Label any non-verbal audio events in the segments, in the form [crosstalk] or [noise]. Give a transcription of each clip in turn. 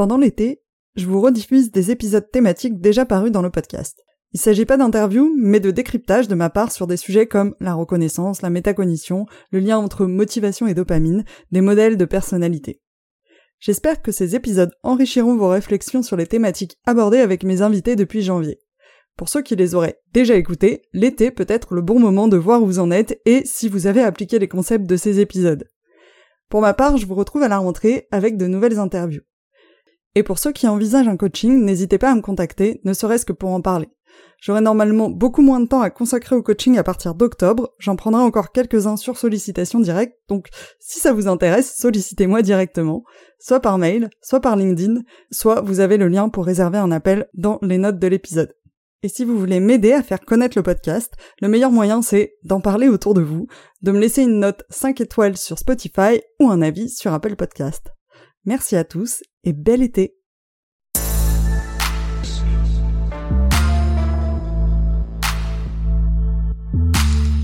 Pendant l'été, je vous rediffuse des épisodes thématiques déjà parus dans le podcast. Il s'agit pas d'interviews, mais de décryptage de ma part sur des sujets comme la reconnaissance, la métacognition, le lien entre motivation et dopamine, des modèles de personnalité. J'espère que ces épisodes enrichiront vos réflexions sur les thématiques abordées avec mes invités depuis janvier. Pour ceux qui les auraient déjà écoutés, l'été peut être le bon moment de voir où vous en êtes et si vous avez appliqué les concepts de ces épisodes. Pour ma part, je vous retrouve à la rentrée avec de nouvelles interviews. Et pour ceux qui envisagent un coaching, n'hésitez pas à me contacter, ne serait-ce que pour en parler. J'aurai normalement beaucoup moins de temps à consacrer au coaching à partir d'octobre, j'en prendrai encore quelques-uns sur sollicitation directe, donc si ça vous intéresse, sollicitez-moi directement, soit par mail, soit par LinkedIn, soit vous avez le lien pour réserver un appel dans les notes de l'épisode. Et si vous voulez m'aider à faire connaître le podcast, le meilleur moyen c'est d'en parler autour de vous, de me laisser une note 5 étoiles sur Spotify ou un avis sur Apple Podcast. Merci à tous et bel été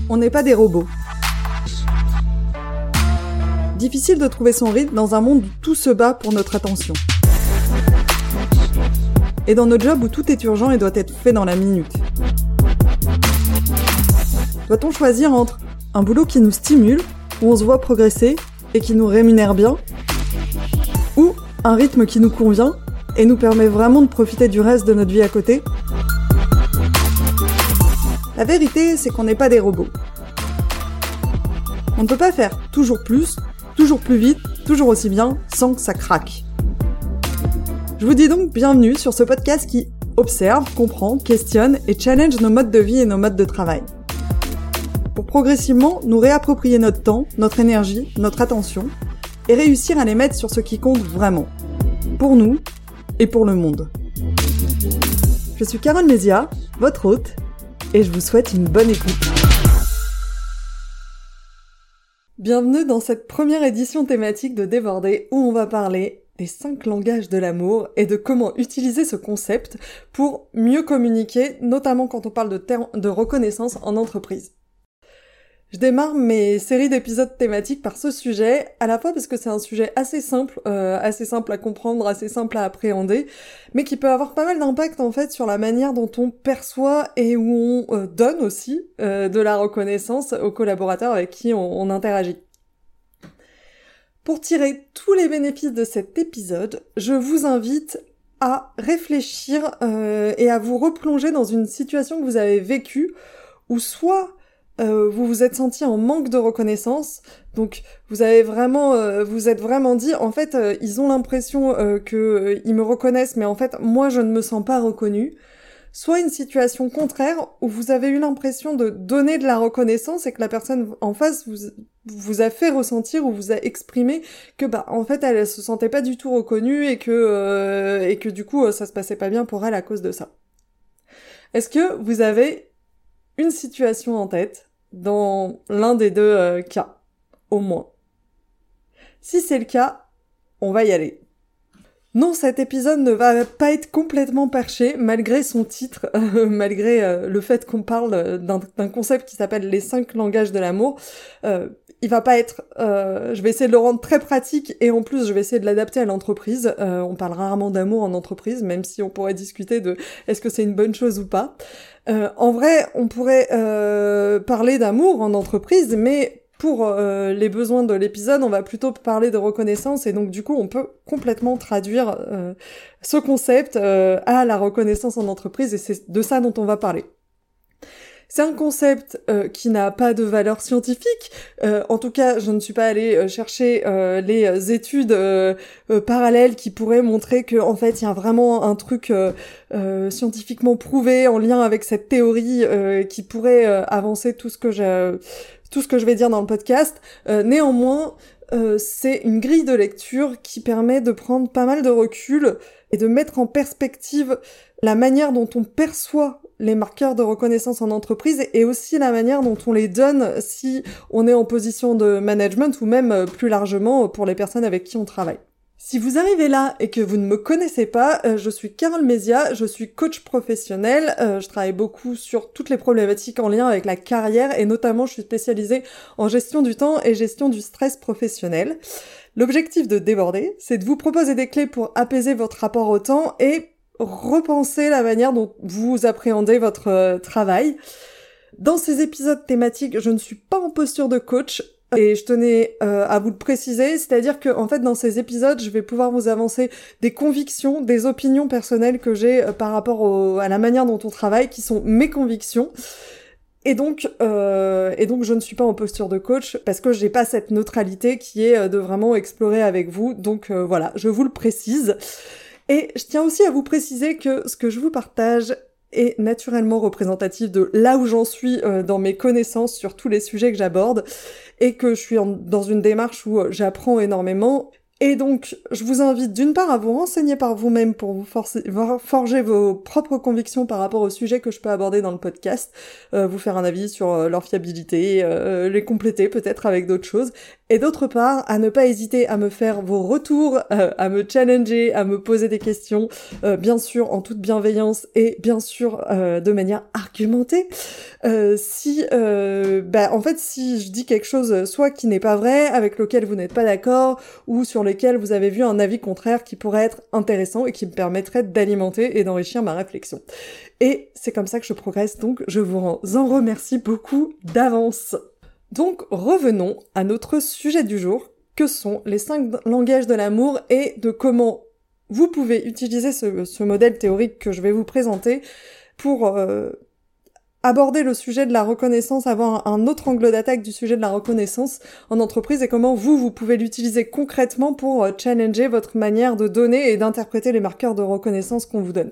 On n'est pas des robots. Difficile de trouver son rythme dans un monde où tout se bat pour notre attention. Et dans notre job où tout est urgent et doit être fait dans la minute. Doit-on choisir entre un boulot qui nous stimule, où on se voit progresser et qui nous rémunère bien, un rythme qui nous convient et nous permet vraiment de profiter du reste de notre vie à côté La vérité, c'est qu'on n'est pas des robots. On ne peut pas faire toujours plus, toujours plus vite, toujours aussi bien, sans que ça craque. Je vous dis donc bienvenue sur ce podcast qui observe, comprend, questionne et challenge nos modes de vie et nos modes de travail. Pour progressivement nous réapproprier notre temps, notre énergie, notre attention, et réussir à les mettre sur ce qui compte vraiment. Pour nous et pour le monde. Je suis Carole Mézia, votre hôte, et je vous souhaite une bonne écoute. Bienvenue dans cette première édition thématique de Déborder où on va parler des cinq langages de l'amour et de comment utiliser ce concept pour mieux communiquer, notamment quand on parle de, de reconnaissance en entreprise. Je démarre mes séries d'épisodes thématiques par ce sujet, à la fois parce que c'est un sujet assez simple, euh, assez simple à comprendre, assez simple à appréhender, mais qui peut avoir pas mal d'impact en fait sur la manière dont on perçoit et où on euh, donne aussi euh, de la reconnaissance aux collaborateurs avec qui on, on interagit. Pour tirer tous les bénéfices de cet épisode, je vous invite à réfléchir et à vous replonger dans une situation que vous avez vécue, où soit euh, vous vous êtes senti en manque de reconnaissance, donc vous avez vraiment, euh, vous êtes vraiment dit, en fait, euh, ils ont l'impression que ils me reconnaissent, mais en fait, moi, je ne me sens pas reconnu. Soit une situation contraire où vous avez eu l'impression de donner de la reconnaissance et que la personne en face vous, vous a fait ressentir ou vous a exprimé que bah en fait elle, elle se sentait pas du tout reconnue et que et que du coup ça se passait pas bien pour elle à cause de ça. Est-ce que vous avez une situation en tête dans l'un des deux euh, cas, au moins. Si c'est le cas, on va y aller. Non, cet épisode ne va pas être complètement perché, malgré son titre, [laughs] malgré euh, le fait qu'on parle d'un concept qui s'appelle les cinq langages de l'amour. Euh, il va pas être. Euh, je vais essayer de le rendre très pratique et en plus je vais essayer de l'adapter à l'entreprise. Euh, on parle rarement d'amour en entreprise, même si on pourrait discuter de est-ce que c'est une bonne chose ou pas. Euh, en vrai, on pourrait parler d'amour en entreprise, mais pour les besoins de l'épisode, on va plutôt parler de reconnaissance et donc du coup, on peut complètement traduire ce concept à la reconnaissance en entreprise et c'est de ça dont on va parler. C'est un concept euh, qui n'a pas de valeur scientifique. Euh, en tout cas, je ne suis pas allée euh, chercher les études parallèles qui pourraient montrer que en fait, il y a vraiment un truc scientifiquement prouvé en lien avec cette théorie qui pourrait avancer tout ce que je tout ce que je vais dire dans le podcast. néanmoins, c'est une grille de lecture qui permet de prendre pas mal de recul et de mettre en perspective la manière dont on perçoit les marqueurs de reconnaissance en entreprise et aussi la manière dont on les donne si on est en position de management ou même euh, plus largement pour les personnes avec qui on travaille. Si vous arrivez là et que vous ne me connaissez pas, euh, je suis Carole Mézia, je suis coach professionnel, euh, je travaille beaucoup sur toutes les problématiques en lien avec la carrière et notamment je suis spécialisée en gestion du temps et gestion du stress professionnel. L'objectif de déborder, c'est de vous proposer des clés pour apaiser votre rapport au temps et repenser la manière dont vous appréhendez votre euh, travail. Dans ces épisodes thématiques, je ne suis pas en posture de coach, et je tenais euh, à vous le préciser, c'est-à-dire que en fait dans ces épisodes, je vais pouvoir vous avancer des convictions, des opinions personnelles que j'ai euh, par rapport à la manière dont on travaille, qui sont mes convictions. Et donc, euh, et donc, je ne suis pas en posture de coach parce que j'ai pas cette neutralité qui est de vraiment explorer avec vous. Donc voilà, je vous le précise. Et je tiens aussi à vous préciser que ce que je vous partage est naturellement représentatif de là où j'en suis dans mes connaissances sur tous les sujets que j'aborde et que je suis dans une démarche où euh, j'apprends énormément. Et donc, je vous invite d'une part à vous renseigner par vous-même pour vous forger vos propres convictions par rapport au sujet que je peux aborder dans le podcast, euh, vous faire un avis sur euh, leur fiabilité, les compléter peut-être avec d'autres choses, et d'autre part, à ne pas hésiter à me faire vos retours, euh, à me challenger, à me poser des questions, euh, bien sûr en toute bienveillance et bien sûr euh, de manière argumentée. si, bah, en fait, si je dis quelque chose soit qui n'est pas vrai, avec lequel vous n'êtes pas d'accord, ou sur lequel vous avez vu un avis contraire qui pourrait être intéressant et qui me permettrait d'alimenter et d'enrichir ma réflexion. Et c'est comme ça que je progresse, donc je vous en remercie beaucoup d'avance. Donc revenons à notre sujet du jour, que sont les cinq langages de l'amour et de comment vous pouvez utiliser ce, modèle théorique que je vais vous présenter pour euh, aborder le sujet de la reconnaissance, avoir un autre angle d'attaque du sujet de la reconnaissance en entreprise et comment vous, vous pouvez l'utiliser concrètement pour euh, challenger votre manière de donner et d'interpréter les marqueurs de reconnaissance qu'on vous donne.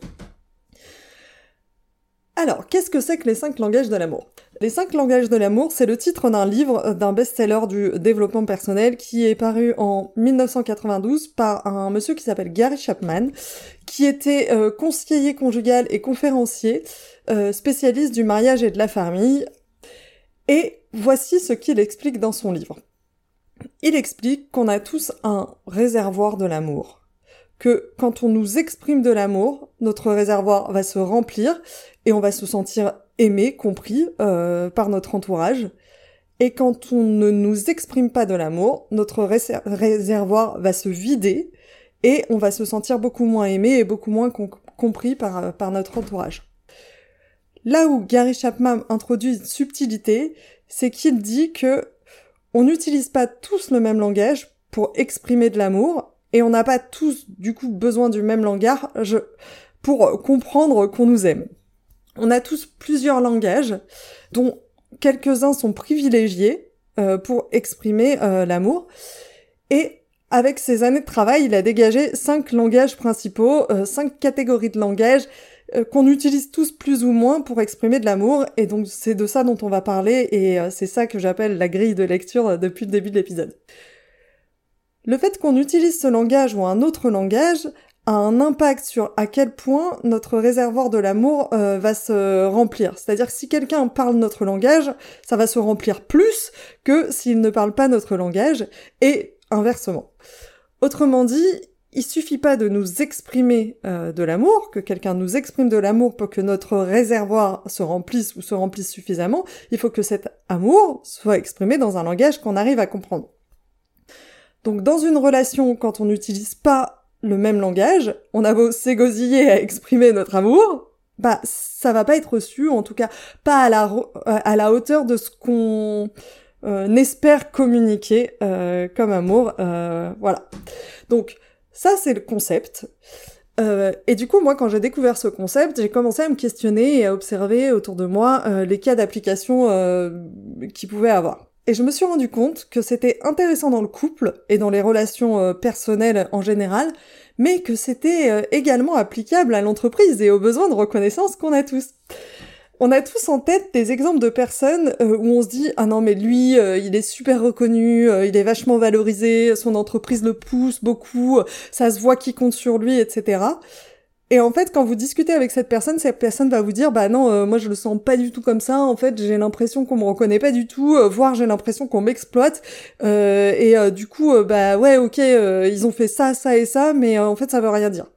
Alors, qu'est-ce que c'est que les cinq langages de l'amour? Les cinq langages de l'amour, c'est le titre d'un livre, euh, d'un best-seller du développement personnel qui est paru en 1992 par un monsieur qui s'appelle Gary Chapman, qui était euh, conseiller conjugal et conférencier, euh, spécialiste du mariage et de la famille. Et voici ce qu'il explique dans son livre. Il explique qu'on a tous un réservoir de l'amour que quand on nous exprime de l'amour, notre réservoir va se remplir et on va se sentir aimé, compris euh, par notre entourage. Et quand on ne nous exprime pas de l'amour, notre réservoir va se vider et on va se sentir beaucoup moins aimé et beaucoup moins compris par, par notre entourage. Là où Gary Chapman introduit une subtilité, c'est qu'il dit que on n'utilise pas tous le même langage pour exprimer de l'amour et on n'a pas tous du coup besoin du même langage pour comprendre qu'on nous aime. On a tous plusieurs langages, dont quelques-uns sont privilégiés euh, pour exprimer euh, l'amour. Et avec ses années de travail, il a dégagé cinq langages principaux, euh, cinq catégories de langage qu'on utilise tous plus ou moins pour exprimer de l'amour. Et donc c'est de ça dont on va parler et c'est ça que j'appelle la grille de lecture depuis le début de l'épisode. Le fait qu'on utilise ce langage ou un autre langage un impact sur à quel point notre réservoir de l'amour euh, va se remplir. C'est-à-dire que si quelqu'un parle notre langage, ça va se remplir plus que s'il ne parle pas notre langage, et inversement. Autrement dit, il suffit pas de nous exprimer euh, de l'amour, que quelqu'un nous exprime de l'amour pour que notre réservoir se remplisse ou se remplisse suffisamment, il faut que cet amour soit exprimé dans un langage qu'on arrive à comprendre. Donc dans une relation, quand on n'utilise pas le même langage, on a beau s'égosiller à exprimer notre amour, bah ça va pas être reçu, en tout cas pas à la, à la hauteur de ce qu'on euh, espère communiquer euh, comme amour. Euh, voilà. Donc ça c'est le concept. et du coup, moi, quand j'ai découvert ce concept, j'ai commencé à me questionner et à observer autour de moi les cas d'application qu'il pouvait avoir. Et je me suis rendu compte que c'était intéressant dans le couple et dans les relations euh, personnelles en général, mais que c'était euh, également applicable à l'entreprise et aux besoins de reconnaissance qu'on a tous. On a tous en tête des exemples de personnes euh, où on se dit ah non mais lui il est super reconnu, il est vachement valorisé, son entreprise le pousse beaucoup, ça se voit qu'il compte sur lui, etc. Et en fait, quand vous discutez avec cette personne, cette personne va vous dire, bah non, euh, moi je le sens pas du tout comme ça. En fait, j'ai l'impression qu'on me reconnaît pas du tout, euh, voire j'ai l'impression qu'on m'exploite. Euh, et du coup, bah ouais, ok, ils ont fait ça, ça et ça, mais en fait, ça veut rien dire.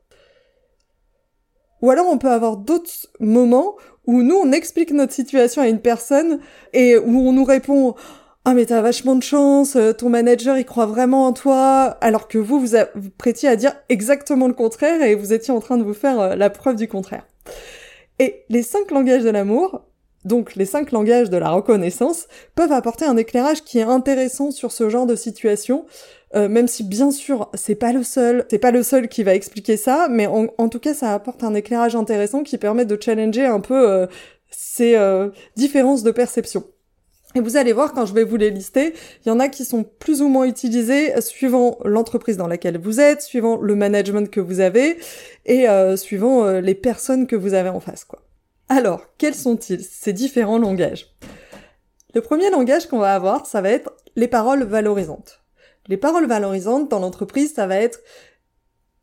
Ou alors, on peut avoir d'autres moments où nous on explique notre situation à une personne et où on nous répond ah mais t'as vachement de chance, euh, ton manager il croit vraiment en toi, alors que vous, vous, prêtiez à dire exactement le contraire et vous étiez en train de vous faire euh, la preuve du contraire. Et les cinq langages de l'amour, donc les cinq langages de la reconnaissance, peuvent apporter un éclairage qui est intéressant sur ce genre de situation, euh, même si bien sûr c'est pas le seul, c'est pas le seul qui va expliquer ça, mais en, tout cas ça apporte un éclairage intéressant qui permet de challenger un peu ces différences de perception. Et vous allez voir quand je vais vous les lister, il y en a qui sont plus ou moins utilisés suivant l'entreprise dans laquelle vous êtes, suivant le management que vous avez et euh, suivant euh, les personnes que vous avez en face quoi. Alors, quels sont-ils ces différents langages? Le premier langage qu'on va avoir, ça va être les paroles valorisantes. Les paroles valorisantes dans l'entreprise, ça va être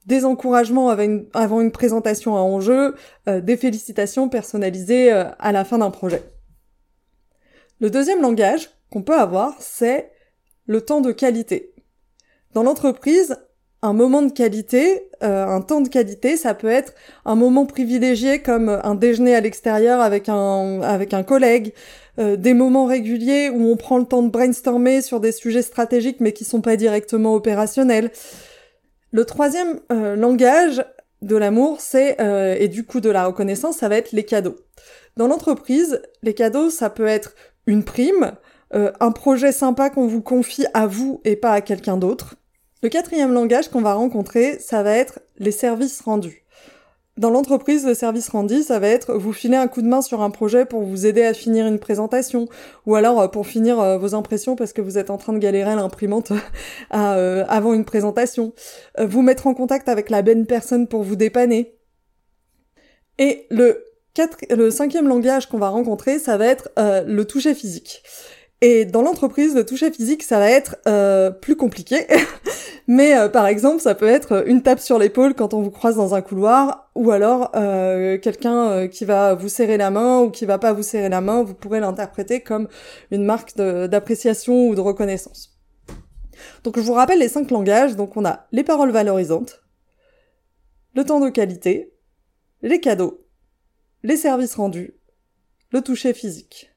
des encouragements avant une, présentation à enjeu, euh, des félicitations personnalisées à la fin d'un projet. Le deuxième langage qu'on peut avoir, c'est le temps de qualité. Dans l'entreprise, un moment de qualité, euh, un temps de qualité, ça peut être un moment privilégié comme un déjeuner à l'extérieur avec un, avec un collègue, euh, des moments réguliers où on prend le temps de brainstormer sur des sujets stratégiques mais qui sont pas directement opérationnels. Le troisième euh, langage de l'amour, c'est et du coup de la reconnaissance, ça va être les cadeaux. Dans l'entreprise, les cadeaux, ça peut être une prime, euh, un projet sympa qu'on vous confie à vous et pas à quelqu'un d'autre. Le quatrième langage qu'on va rencontrer, ça va être les services rendus. Dans l'entreprise, le service rendu, ça va être vous filer un coup de main sur un projet pour vous aider à finir une présentation, ou alors euh, pour finir euh, vos impressions parce que vous êtes en train de galérer à l'imprimante [laughs] avant une présentation, vous mettre en contact avec la bonne personne pour vous dépanner. Et le le cinquième langage qu'on va rencontrer, ça va être euh, le toucher physique. Et dans l'entreprise, le toucher physique, ça va être euh, plus compliqué. [laughs] Mais euh, par exemple, ça peut être une tape sur l'épaule quand on vous croise dans un couloir, ou alors quelqu'un qui va vous serrer la main ou qui va pas vous serrer la main, vous pourrez l'interpréter comme une marque d'appréciation ou de reconnaissance. Donc je vous rappelle les cinq langages. Donc on a les paroles valorisantes, le temps de qualité, les cadeaux, les services rendus, le toucher physique.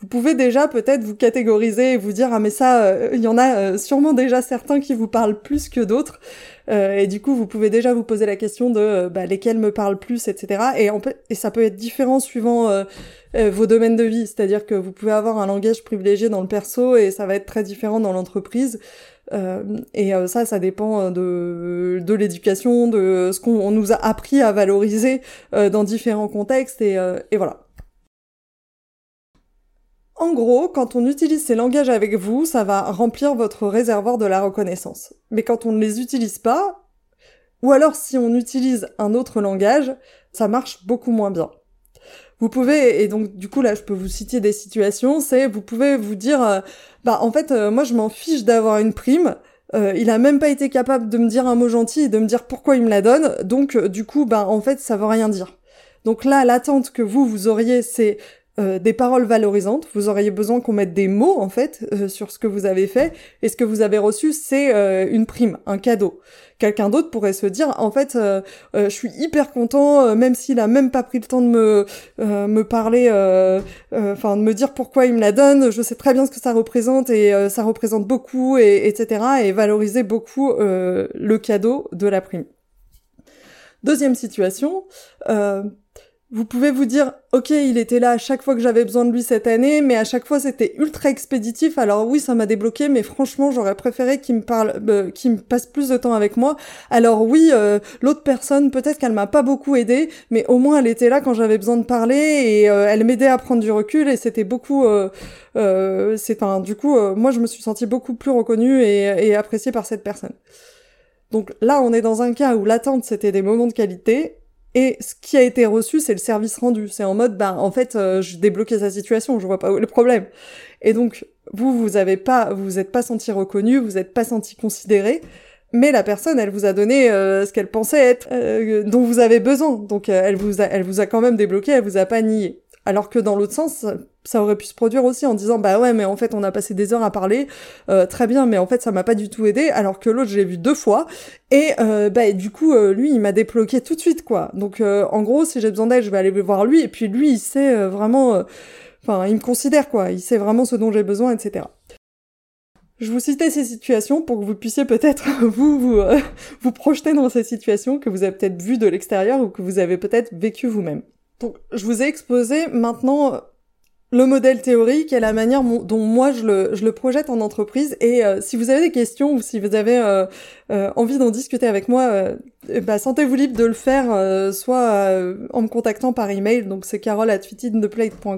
Vous pouvez déjà peut-être vous catégoriser et vous dire ah mais ça euh, il y en a euh, sûrement déjà certains qui vous parlent plus que d'autres. Euh, et du coup vous pouvez déjà vous poser la question de bah, lesquels me parlent plus etc et, et ça peut être différent suivant vos domaines de vie. C'est-à-dire que vous pouvez avoir un langage privilégié dans le perso et ça va être très différent dans l'entreprise et ça, ça dépend de, de l'éducation, de ce qu'on nous a appris à valoriser dans différents contextes, et, et voilà. En gros, quand on utilise ces langages avec vous, ça va remplir votre réservoir de la reconnaissance. Mais quand on ne les utilise pas, ou alors si on utilise un autre langage, ça marche beaucoup moins bien. Vous pouvez, et donc du coup là je peux vous citer des situations, c'est vous pouvez vous dire, euh, bah en fait euh, moi je m'en fiche d'avoir une prime, euh, il a même pas été capable de me dire un mot gentil et de me dire pourquoi il me la donne, donc du coup bah en fait ça veut rien dire. Donc là l'attente que vous vous auriez c'est euh, des paroles valorisantes. Vous auriez besoin qu'on mette des mots en fait euh, sur ce que vous avez fait et ce que vous avez reçu, c'est euh, une prime, un cadeau. Quelqu'un d'autre pourrait se dire en fait, je suis hyper content, même s'il a même pas pris le temps de me me parler, enfin de me dire pourquoi il me la donne. Je sais très bien ce que ça représente et ça représente beaucoup et etc. Et valoriser beaucoup le cadeau de la prime. Deuxième situation, vous pouvez vous dire, ok, il était là à chaque fois que j'avais besoin de lui cette année, mais à chaque fois c'était ultra expéditif. Alors oui, ça m'a débloqué, mais franchement, j'aurais préféré qu'il me parle, euh, qu'il me passe plus de temps avec moi. Alors oui, euh, l'autre personne, peut-être qu'elle m'a pas beaucoup aidé, mais au moins elle était là quand j'avais besoin de parler et euh, elle m'aidait à prendre du recul et c'était beaucoup. c'est enfin, du coup, moi je me suis sentie beaucoup plus reconnue et, et appréciée par cette personne. Donc là, on est dans un cas où l'attente c'était des moments de qualité et ce qui a été reçu, c'est le service rendu. C'est en mode, ben, en fait, euh, je débloquais sa situation, je vois pas le problème. Et donc, vous, vous avez pas, vous êtes pas senti reconnu, vous êtes pas senti considéré, mais la personne, elle vous a donné euh, ce qu'elle pensait être, euh, dont vous avez besoin. Donc, elle vous a, elle vous a quand même débloqué, elle vous a pas nié. Alors que dans l'autre sens, ça aurait pu se produire aussi en disant bah ouais mais en fait on a passé des heures à parler euh, très bien mais en fait ça m'a pas du tout aidé alors que l'autre je l'ai vu deux fois. Et euh, bah du coup euh, lui il m'a débloqué tout de suite quoi. Donc en gros si j'ai besoin d'aide je vais aller voir lui et puis lui il sait vraiment enfin il me considère quoi. Il sait vraiment ce dont j'ai besoin etc Je vous citais ces situations pour que vous puissiez peut-être [laughs] vous vous, euh, [laughs] vous projeter dans ces situations que vous avez peut-être vues de l'extérieur ou que vous avez peut-être vécu vous-même. Donc je vous ai exposé maintenant le modèle théorique et la manière dont moi je le, je le projette en entreprise. Et euh, si vous avez des questions ou si vous avez euh, euh, envie d'en discuter avec moi, bah, sentez-vous libre de le faire, soit en me contactant par email, donc c'est carole at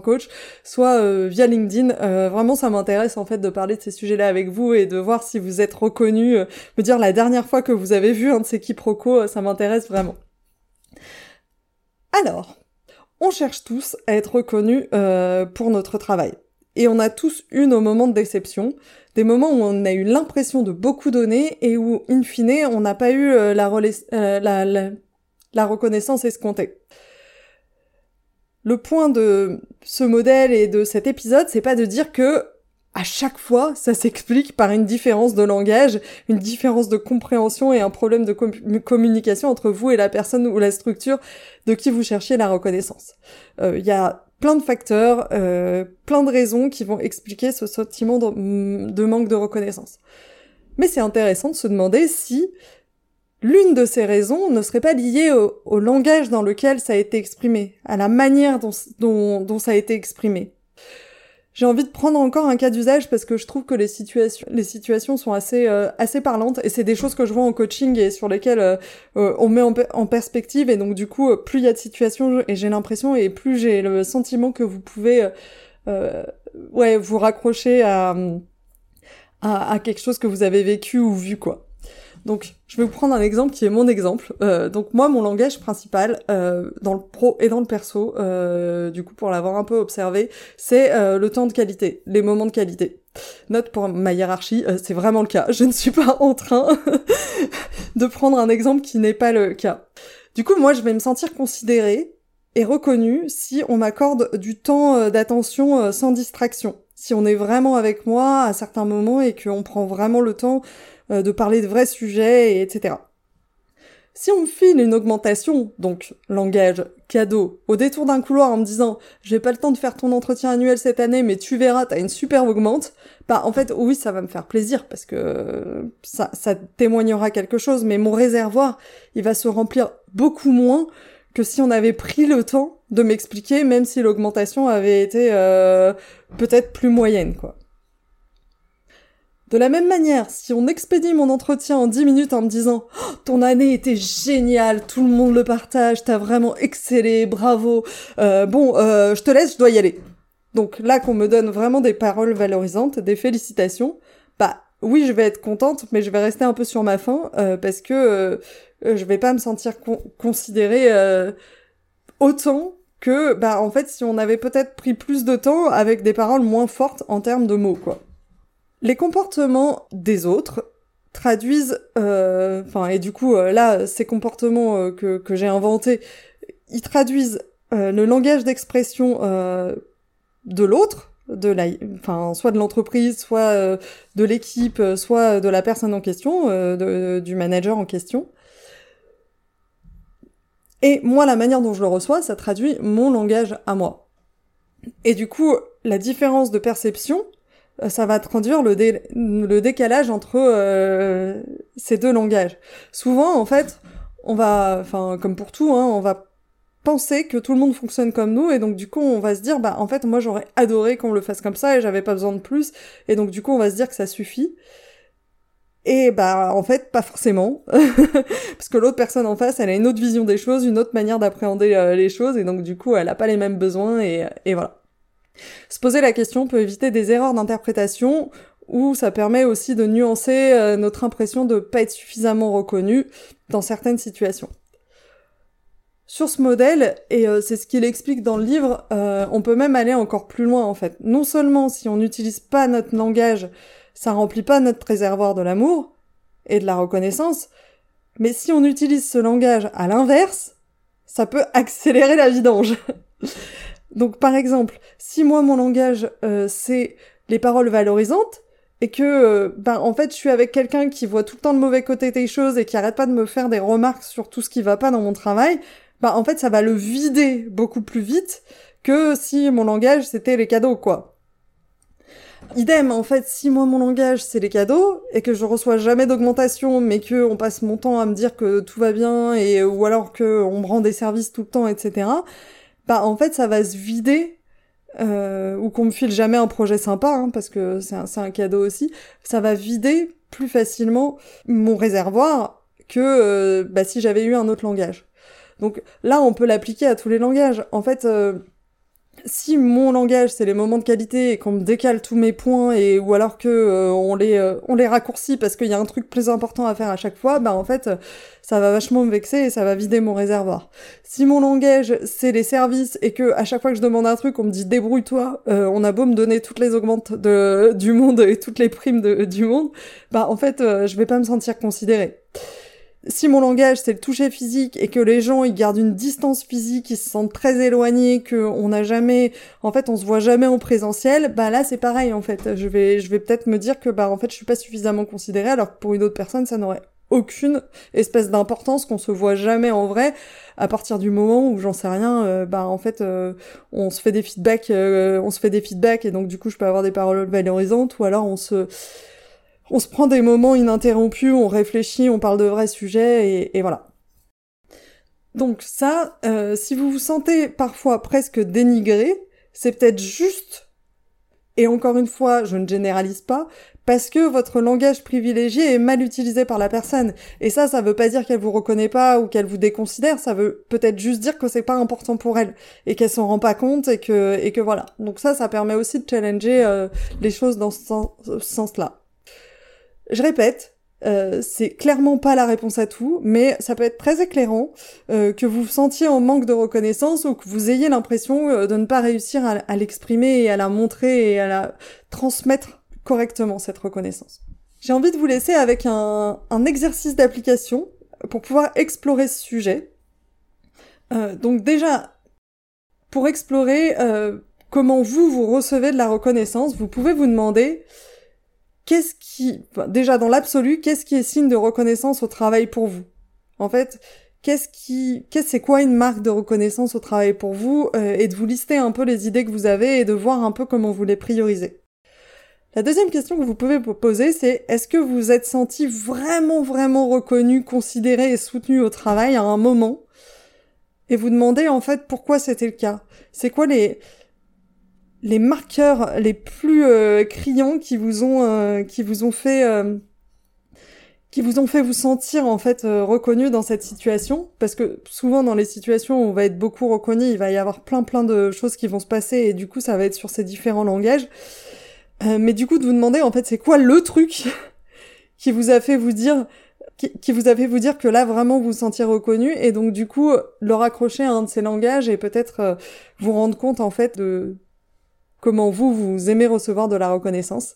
coach, soit via LinkedIn. vraiment, ça m'intéresse en fait de parler de ces sujets-là avec vous et de voir si vous êtes reconnu. me dire la dernière fois que vous avez vu un de ces quiproquos, ça m'intéresse vraiment. Alors, on cherche tous à être reconnus euh, pour notre travail. Et on a tous eu nos moments de déception, des moments où on a eu l'impression de beaucoup donner et où, in fine, on n'a pas eu euh, euh, la, la, la reconnaissance escomptée. Le point de ce modèle et de cet épisode, c'est pas de dire que à chaque fois, ça s'explique par une différence de langage, une différence de compréhension et un problème de communication entre vous et la personne ou la structure de qui vous cherchez la reconnaissance. Euh, il y a plein de facteurs, euh, plein de raisons qui vont expliquer ce sentiment de, manque de reconnaissance. Mais c'est intéressant de se demander si l'une de ces raisons ne serait pas liée au, langage dans lequel ça a été exprimé, à la manière dont ça a été exprimé. J'ai envie de prendre encore un cas d'usage parce que je trouve que les situations, les situations sont assez, euh, assez parlantes et c'est des choses que je vois en coaching et sur lesquelles euh, euh, on met en, perspective et donc du coup plus il y a de situations et j'ai l'impression et plus j'ai le sentiment que vous pouvez ouais vous raccrocher à, à, à quelque chose que vous avez vécu ou vu quoi. Donc, je vais vous prendre un exemple qui est mon exemple. Euh, donc moi, mon langage principal euh, dans le pro et dans le perso, euh, du coup pour l'avoir un peu observé, c'est le temps de qualité, les moments de qualité. Note pour ma hiérarchie, c'est vraiment le cas. Je ne suis pas [laughs] en train [laughs] de prendre un exemple qui n'est pas le cas. Du coup, moi, je vais me sentir considérée et reconnue si on m'accorde du temps d'attention sans distraction. Si on est vraiment avec moi à certains moments et qu'on prend vraiment le temps de parler de vrais sujets, etc. Si on me file une augmentation, donc langage, cadeau, au détour d'un couloir en me disant j'ai pas le temps de faire ton entretien annuel cette année, mais tu verras, t'as une super augmente, bah en fait oui ça va me faire plaisir parce que ça, ça témoignera quelque chose, mais mon réservoir il va se remplir beaucoup moins que si on avait pris le temps de m'expliquer, même si l'augmentation avait été euh, peut-être plus moyenne quoi. De la même manière, si on expédie mon entretien en 10 minutes en me disant oh, ton année était géniale, tout le monde le partage, t'as vraiment excellé, bravo, euh, bon, euh, je te laisse, je dois y aller. Donc là qu'on me donne vraiment des paroles valorisantes, des félicitations, bah oui, je vais être contente, mais je vais rester un peu sur ma faim euh, parce que je vais pas me sentir considérée autant que, bah en fait, si on avait peut-être pris plus de temps avec des paroles moins fortes en termes de mots, quoi. Les comportements des autres traduisent, euh, enfin, et du coup, euh, là, ces comportements euh, que, que j'ai inventés, ils traduisent le langage d'expression de l'autre, de la, enfin, soit de l'entreprise, soit de l'équipe, soit de la personne en question, du manager en question. Et moi, la manière dont je le reçois, ça traduit mon langage à moi. Et du coup, la différence de perception, ça va traduire le, le décalage entre euh, ces deux langages. Souvent, en fait, on va, enfin, comme pour tout, hein, on va penser que tout le monde fonctionne comme nous et donc du coup on va se dire bah en fait moi j'aurais adoré qu'on le fasse comme ça et j'avais pas besoin de plus et donc du coup on va se dire que ça suffit et bah en fait pas forcément [laughs] parce que l'autre personne en face elle a une autre vision des choses une autre manière d'appréhender euh, les choses et donc du coup elle a pas les mêmes besoins et, et voilà se poser la question peut éviter des erreurs d'interprétation ou ça permet aussi de nuancer euh, notre impression de pas être suffisamment reconnu dans certaines situations. Sur ce modèle, et euh, c'est ce qu'il explique dans le livre, euh, on peut même aller encore plus loin en fait. Non seulement si on n'utilise pas notre langage, ça remplit pas notre réservoir de l'amour et de la reconnaissance, mais si on utilise ce langage à l'inverse, ça peut [laughs] accélérer la vidange. Donc par exemple, si moi mon langage euh, c'est les paroles valorisantes et que euh, ben en fait je suis avec quelqu'un qui voit tout le temps le mauvais côté des choses et qui arrête pas de me faire des remarques sur tout ce qui va pas dans mon travail, ben en fait ça va le vider beaucoup plus vite que si mon langage c'était les cadeaux quoi. Idem, en fait, si moi mon langage c'est les cadeaux et que je reçois jamais d'augmentation, mais que on passe mon temps à me dire que tout va bien et ou alors que on me rend des services tout le temps, etc. Bah en fait ça va se vider euh, ou qu'on me file jamais un projet sympa, hein, parce que c'est un, cadeau aussi. Ça va vider plus facilement mon réservoir que euh, bah, si j'avais eu un autre langage. Donc là, on peut l'appliquer à tous les langages. En fait, euh, si mon langage c'est les moments de qualité et qu'on me décale tous mes points et ou alors que euh, on les euh, on les raccourcit parce qu'il y a un truc plus important à faire à chaque fois, bah en fait ça va vachement me vexer et ça va vider mon réservoir. Si mon langage c'est les services et que à chaque fois que je demande un truc on me dit débrouille-toi, euh, on a beau me donner toutes les augmentes de du monde et toutes les primes de, du monde, bah en fait je vais pas me sentir considérée si mon langage c'est le toucher physique et que les gens ils gardent une distance physique, ils se sentent très éloignés, que on n'a jamais, en fait on se voit jamais en présentiel, bah là c'est pareil en fait. Je vais, je vais peut-être me dire que bah en fait je suis pas suffisamment considérée alors que pour une autre personne ça n'aurait aucune espèce d'importance qu'on se voit jamais en vrai à partir du moment où j'en sais rien euh, bah en fait euh, on se fait des feedbacks euh, on se fait des feedbacks et donc du coup je peux avoir des paroles valorisantes ou alors on se on se prend des moments ininterrompus, on réfléchit, on parle de vrais sujets, et, voilà. Donc ça, euh, si vous vous sentez parfois presque dénigré, c'est peut-être juste, et encore une fois, je ne généralise pas, parce que votre langage privilégié est mal utilisé par la personne. Et ça, ça veut pas dire qu'elle vous reconnaît pas ou qu'elle vous déconsidère, ça veut peut-être juste dire que c'est pas important pour elle et qu'elle s'en rend pas compte et que et que voilà. Donc ça, ça permet aussi de challenger euh, les choses dans ce sens-là. Je répète, euh, c'est clairement pas la réponse à tout, mais ça peut être très éclairant euh, que vous vous sentiez en manque de reconnaissance ou que vous ayez l'impression euh, de ne pas réussir à, l'exprimer et à la montrer et à la transmettre correctement cette reconnaissance. J'ai envie de vous laisser avec un, un exercice d'application pour pouvoir explorer ce sujet. donc déjà, pour explorer comment vous, vous recevez de la reconnaissance, vous pouvez vous demander qu'est-ce qui, déjà dans l'absolu, qu'est-ce qui est signe de reconnaissance au travail pour vous? En fait, qu'est-ce qui, qu'est-ce c'est quoi une marque de reconnaissance au travail pour vous? Euh, Et de vous lister un peu les idées que vous avez et de voir un peu comment vous les priorisez. La deuxième question que vous pouvez vous poser, c'est est-ce que vous êtes senti vraiment, vraiment reconnu, considéré et soutenu au travail à un moment? Et vous demandez en fait pourquoi c'était le cas? C'est quoi les, les marqueurs les plus euh, criants qui vous ont euh, qui vous ont fait euh, qui vous ont fait vous sentir en fait reconnu dans cette situation parce que souvent dans les situations où on va être beaucoup reconnu, il va y avoir plein plein de choses qui vont se passer et du coup ça va être sur ces différents langages. mais du coup de vous demander en fait c'est quoi le truc [laughs] qui vous a fait vous dire qui, vous a fait vous dire que là vraiment vous vous sentiez reconnu et donc du coup le raccrocher à un de ces langages et peut-être vous rendre compte en fait de comment vous, vous aimez recevoir de la reconnaissance.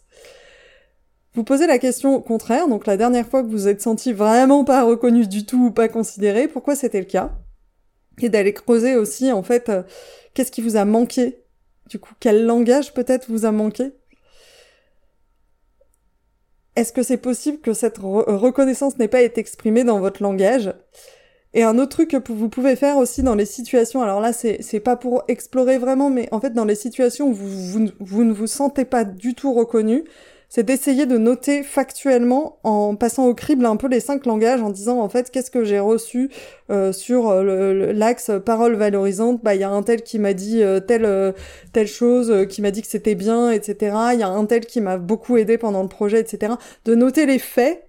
Vous posez la question contraire, donc la dernière fois que vous êtes senti vraiment pas reconnu du tout ou pas considéré, pourquoi c'était le cas? Et d'aller creuser aussi, en fait, euh, qu'est-ce qui vous a manqué? Du coup, quel langage peut-être vous a manqué? Est-ce que c'est possible que cette reconnaissance n'ait pas été exprimée dans votre langage? Et un autre truc que vous pouvez faire aussi dans les situations, alors là c'est, pas pour explorer vraiment, mais en fait dans les situations où vous, vous, ne vous sentez pas du tout reconnu, c'est d'essayer de noter factuellement en passant au crible un peu les cinq langages en disant en fait qu'est-ce que j'ai reçu euh, sur euh, l'axe parole valorisante. Bah il y a un tel qui m'a dit euh, telle telle chose qui m'a dit que c'était bien etc il y a un tel qui m'a beaucoup aidé pendant le projet etc de noter les faits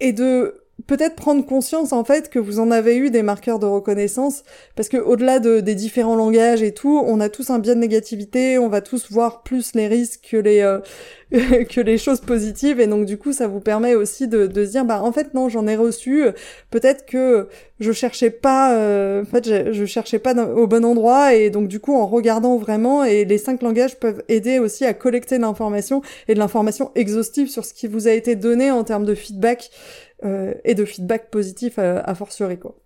et de peut-être prendre conscience en fait que vous en avez eu des marqueurs de reconnaissance parce que au-delà de, des différents langages et tout, on a tous un biais de négativité, on va tous voir plus les risques que les euh, [laughs] que les choses positives et donc du coup ça vous permet aussi de, de se dire bah en fait non j'en ai reçu peut-être que je cherchais pas euh, en fait je, je cherchais pas au bon endroit et donc du coup en regardant vraiment et les cinq langages peuvent aider aussi à collecter l'information et de l'information exhaustive sur ce qui vous a été donné en termes de feedback euh, et de feedback positif à, à fortiori quoi.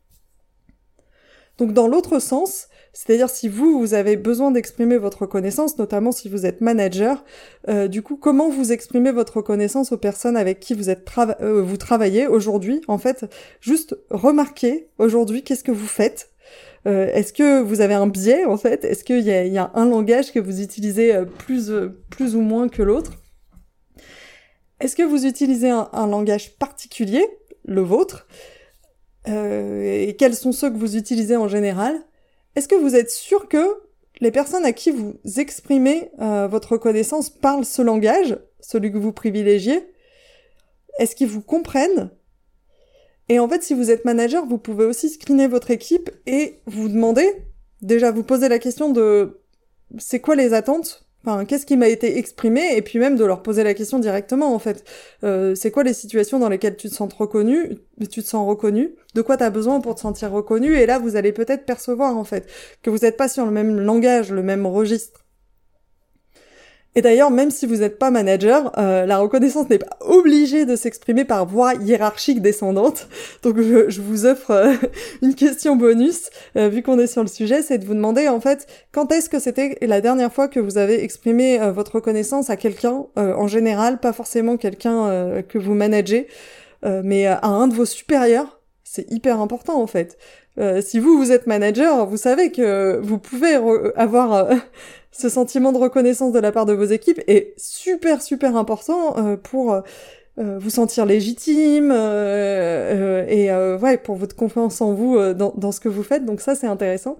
Donc dans l'autre sens, c'est-à-dire si vous, vous avez besoin d'exprimer votre reconnaissance, notamment si vous êtes manager, euh, du coup, comment vous exprimez votre reconnaissance aux personnes avec qui vous êtes euh, vous travaillez aujourd'hui? En fait, juste remarquez aujourd'hui qu'est-ce que vous faites. Est-ce que vous avez un biais en fait? Est-ce qu'il y, y a, un langage que vous utilisez plus, plus ou moins que l'autre? Est-ce que vous utilisez un, langage particulier, le vôtre Et quels sont ceux que vous utilisez en général? Est-ce que vous êtes sûr que les personnes à qui vous exprimez votre reconnaissance parlent ce langage, celui que vous privilégiez? Est-ce qu'ils vous comprennent? Et en fait, si vous êtes manager, vous pouvez aussi screener votre équipe et vous demander, déjà vous poser la question de c'est quoi les attentes Enfin, qu'est-ce qui m'a été exprimé Et puis même de leur poser la question directement, en fait. Euh, c'est quoi les situations dans lesquelles tu te sens reconnu Tu te sens reconnu? De quoi tu as besoin pour te sentir reconnu? Et là, vous allez peut-être percevoir, en fait, que vous n'êtes pas sur le même langage, le même registre. Et d'ailleurs, même si vous n'êtes pas manager, euh, la reconnaissance n'est pas obligée de s'exprimer par voie hiérarchique descendante. Donc je, vous offre euh, [laughs] une question bonus, euh, vu qu'on est sur le sujet, c'est de vous demander en fait quand est-ce que c'était la dernière fois que vous avez exprimé votre reconnaissance à quelqu'un, en général, pas forcément quelqu'un que vous managez, mais à un de vos supérieurs? C'est hyper important en fait. si vous, vous êtes manager, vous savez que vous pouvez avoir ce sentiment de reconnaissance de la part de vos équipes est super super important euh, pour euh, euh, vous sentir légitime et ouais pour votre confiance en vous dans, dans, ce que vous faites donc ça c'est intéressant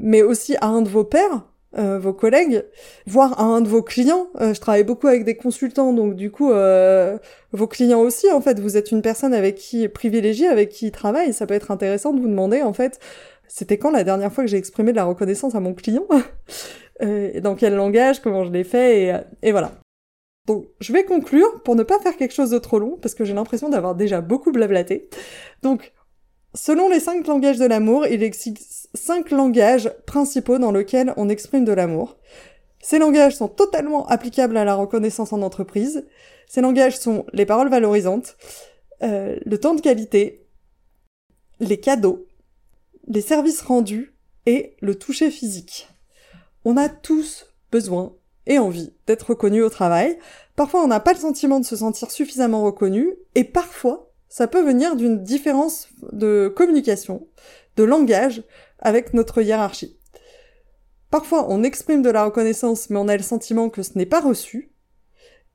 mais aussi à un de vos pairs vos collègues, voire à un de vos clients. je travaille beaucoup avec des consultants, donc du coup, vos clients aussi, en fait, vous êtes une personne avec qui privilégiée, avec qui il travaille. Ça peut être intéressant de vous demander, en fait, c'était quand la dernière fois que j'ai exprimé de la reconnaissance à mon client? Euh, dans quel langage, comment je l'ai fait, et, euh, et voilà. Donc, je vais conclure pour ne pas faire quelque chose de trop long, parce que j'ai l'impression d'avoir déjà beaucoup blablaté. Donc, selon les cinq langages de l'amour, il existe cinq langages principaux dans lesquels on exprime de l'amour. Ces langages sont totalement applicables à la reconnaissance en entreprise. Ces langages sont les paroles valorisantes, euh, le temps de qualité, les cadeaux, les services rendus et le toucher physique. On a tous besoin et envie d'être reconnu au travail. Parfois, on n'a pas le sentiment de se sentir suffisamment reconnu, et parfois, ça peut venir d'une différence de communication, de langage avec notre hiérarchie. Parfois, on exprime de la reconnaissance, mais on a le sentiment que ce n'est pas reçu.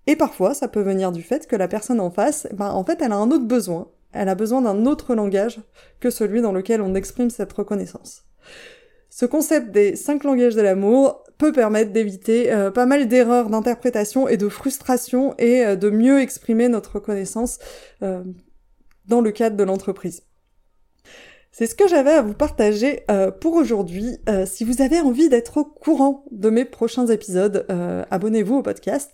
Et parfois, ça peut venir du fait que la personne en face, ben, en fait, elle a un autre besoin. Elle a besoin d'un autre langage que celui dans lequel on exprime cette reconnaissance. Ce concept des cinq langages de l'amour peut permettre d'éviter euh, pas mal d'erreurs d'interprétation et de frustration et euh, de mieux exprimer notre reconnaissance euh, dans le cadre de l'entreprise. C'est ce que j'avais à vous partager pour aujourd'hui. si vous avez envie d'être au courant de mes prochains épisodes, abonnez-vous au podcast.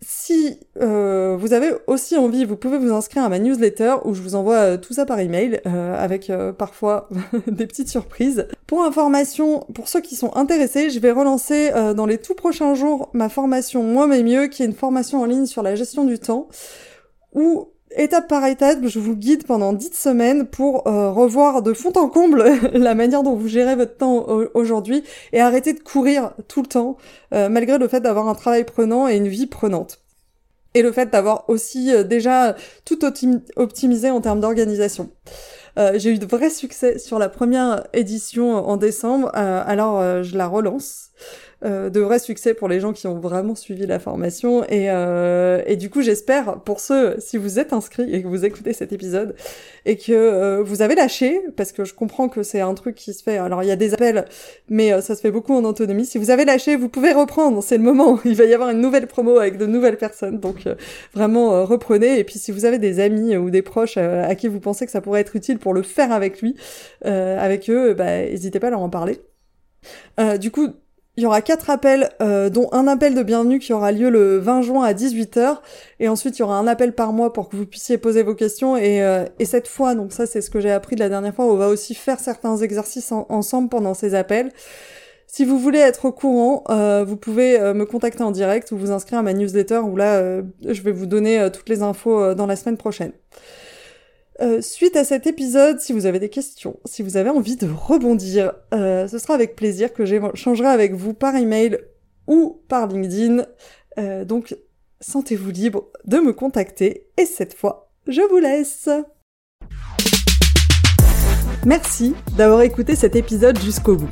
Si euh, vous avez aussi envie, vous pouvez vous inscrire à ma newsletter où je vous envoie euh, tout ça par email euh, avec parfois [laughs] des petites surprises. Pour information, pour ceux qui sont intéressés, je vais relancer dans les tout prochains jours ma formation Moi mais mieux, qui est une formation en ligne sur la gestion du temps, où étape par étape, je vous guide pendant 10 semaines pour revoir de fond en comble [laughs] la manière dont vous gérez votre temps aujourd'hui et arrêter de courir tout le temps, malgré le fait d'avoir un travail prenant et une vie prenante et le fait d'avoir aussi euh, déjà tout optimisé en termes d'organisation. Euh, j'ai eu de vrais succès sur la première édition en décembre, euh, alors je la relance. Euh, de vrais succès pour les gens qui ont vraiment suivi la formation. Et, euh, et du coup, j'espère pour ceux, si vous êtes inscrits et que vous écoutez cet épisode et que euh, vous avez lâché, parce que je comprends que c'est un truc qui se fait. Alors, il y a des appels, mais ça se fait beaucoup en autonomie. Si vous avez lâché, vous pouvez reprendre. C'est le moment. [laughs] Il va y avoir une nouvelle promo avec de nouvelles personnes. Donc, vraiment, reprenez. Et puis, si vous avez des amis ou des proches à qui vous pensez que ça pourrait être utile pour le faire avec lui, avec eux, bah, n'hésitez pas à leur en parler. du coup, il y aura quatre appels, euh, dont un appel de bienvenue qui aura lieu le 20 juin à 18h. Et ensuite, il y aura un appel par mois pour que vous puissiez poser vos questions. Et, euh, et cette fois, donc ça c'est ce que j'ai appris de la dernière fois, on va aussi faire certains exercices ensemble pendant ces appels. Si vous voulez être au courant, euh, vous pouvez me contacter en direct ou vous inscrire à ma newsletter où là, je vais vous donner toutes les infos dans la semaine prochaine. Euh, suite à cet épisode, si vous avez des questions, si vous avez envie de rebondir, euh, ce sera avec plaisir que j'échangerai avec vous par email ou par LinkedIn. Euh, donc, sentez-vous libre de me contacter. Et cette fois, je vous laisse. Merci d'avoir écouté cet épisode jusqu'au bout.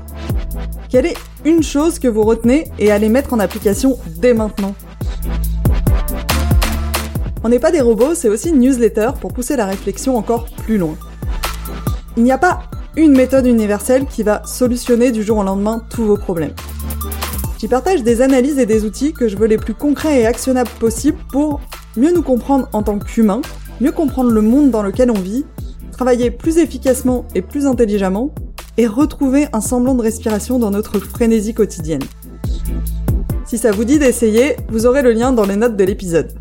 Quelle est une chose que vous retenez et allez mettre en application dès maintenant? On n'est pas des robots, c'est aussi une newsletter pour pousser la réflexion encore plus loin. Il n'y a pas une méthode universelle qui va solutionner du jour au lendemain tous vos problèmes. J'y partage des analyses et des outils que je veux les plus concrets et actionnables possibles pour mieux nous comprendre en tant qu'humains, mieux comprendre le monde dans lequel on vit, travailler plus efficacement et plus intelligemment, et retrouver un semblant de respiration dans notre frénésie quotidienne. Si ça vous dit d'essayer, vous aurez le lien dans les notes de l'épisode.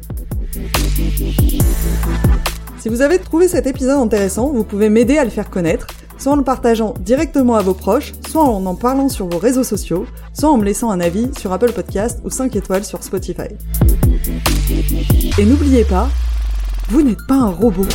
Si vous avez trouvé cet épisode intéressant, vous pouvez m'aider à le faire connaître, soit en le partageant directement à vos proches, soit en en parlant sur vos réseaux sociaux, soit en me laissant un avis sur Apple Podcast ou 5 étoiles sur Spotify. Et n'oubliez pas, vous n'êtes pas un robot.